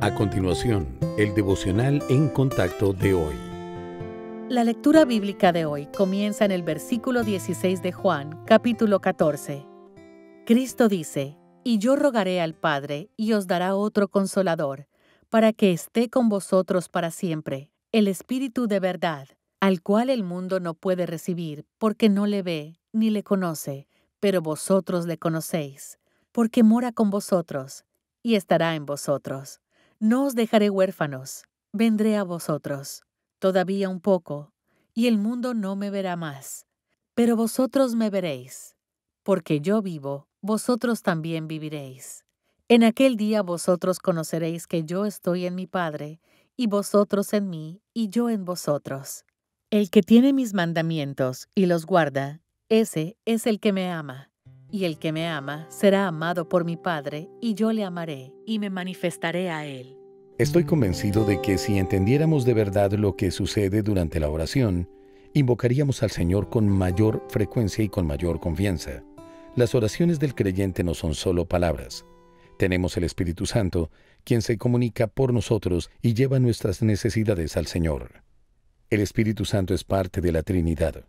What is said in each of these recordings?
A continuación, el devocional en contacto de hoy. La lectura bíblica de hoy comienza en el versículo 16 de Juan, capítulo 14. Cristo dice, Y yo rogaré al Padre, y os dará otro consolador, para que esté con vosotros para siempre, el Espíritu de verdad, al cual el mundo no puede recibir, porque no le ve ni le conoce, pero vosotros le conocéis, porque mora con vosotros y estará en vosotros. No os dejaré huérfanos, vendré a vosotros. Todavía un poco, y el mundo no me verá más. Pero vosotros me veréis, porque yo vivo, vosotros también viviréis. En aquel día vosotros conoceréis que yo estoy en mi Padre, y vosotros en mí, y yo en vosotros. El que tiene mis mandamientos y los guarda, ese es el que me ama. Y el que me ama será amado por mi Padre, y yo le amaré, y me manifestaré a él. Estoy convencido de que si entendiéramos de verdad lo que sucede durante la oración, invocaríamos al Señor con mayor frecuencia y con mayor confianza. Las oraciones del creyente no son solo palabras. Tenemos el Espíritu Santo, quien se comunica por nosotros y lleva nuestras necesidades al Señor. El Espíritu Santo es parte de la Trinidad,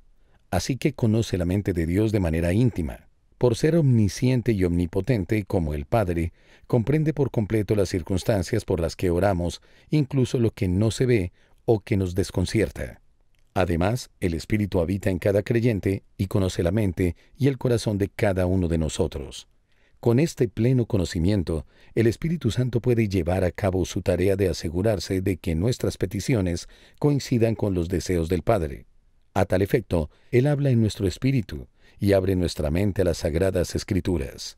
así que conoce la mente de Dios de manera íntima. Por ser omnisciente y omnipotente como el Padre, comprende por completo las circunstancias por las que oramos, incluso lo que no se ve o que nos desconcierta. Además, el Espíritu habita en cada creyente y conoce la mente y el corazón de cada uno de nosotros. Con este pleno conocimiento, el Espíritu Santo puede llevar a cabo su tarea de asegurarse de que nuestras peticiones coincidan con los deseos del Padre. A tal efecto, Él habla en nuestro espíritu, y abre nuestra mente a las sagradas escrituras.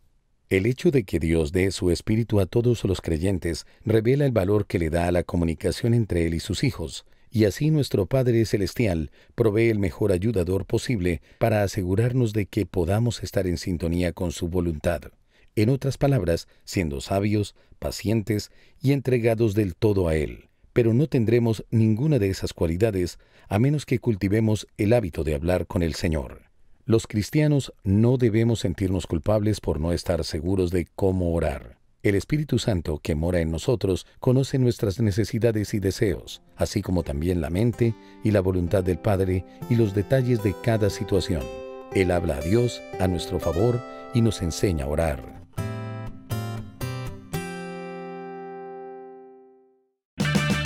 El hecho de que Dios dé su espíritu a todos los creyentes revela el valor que le da a la comunicación entre Él y sus hijos, y así nuestro Padre Celestial provee el mejor ayudador posible para asegurarnos de que podamos estar en sintonía con su voluntad. En otras palabras, siendo sabios, pacientes y entregados del todo a Él. Pero no tendremos ninguna de esas cualidades a menos que cultivemos el hábito de hablar con el Señor. Los cristianos no debemos sentirnos culpables por no estar seguros de cómo orar. El Espíritu Santo que mora en nosotros conoce nuestras necesidades y deseos, así como también la mente y la voluntad del Padre y los detalles de cada situación. Él habla a Dios a nuestro favor y nos enseña a orar.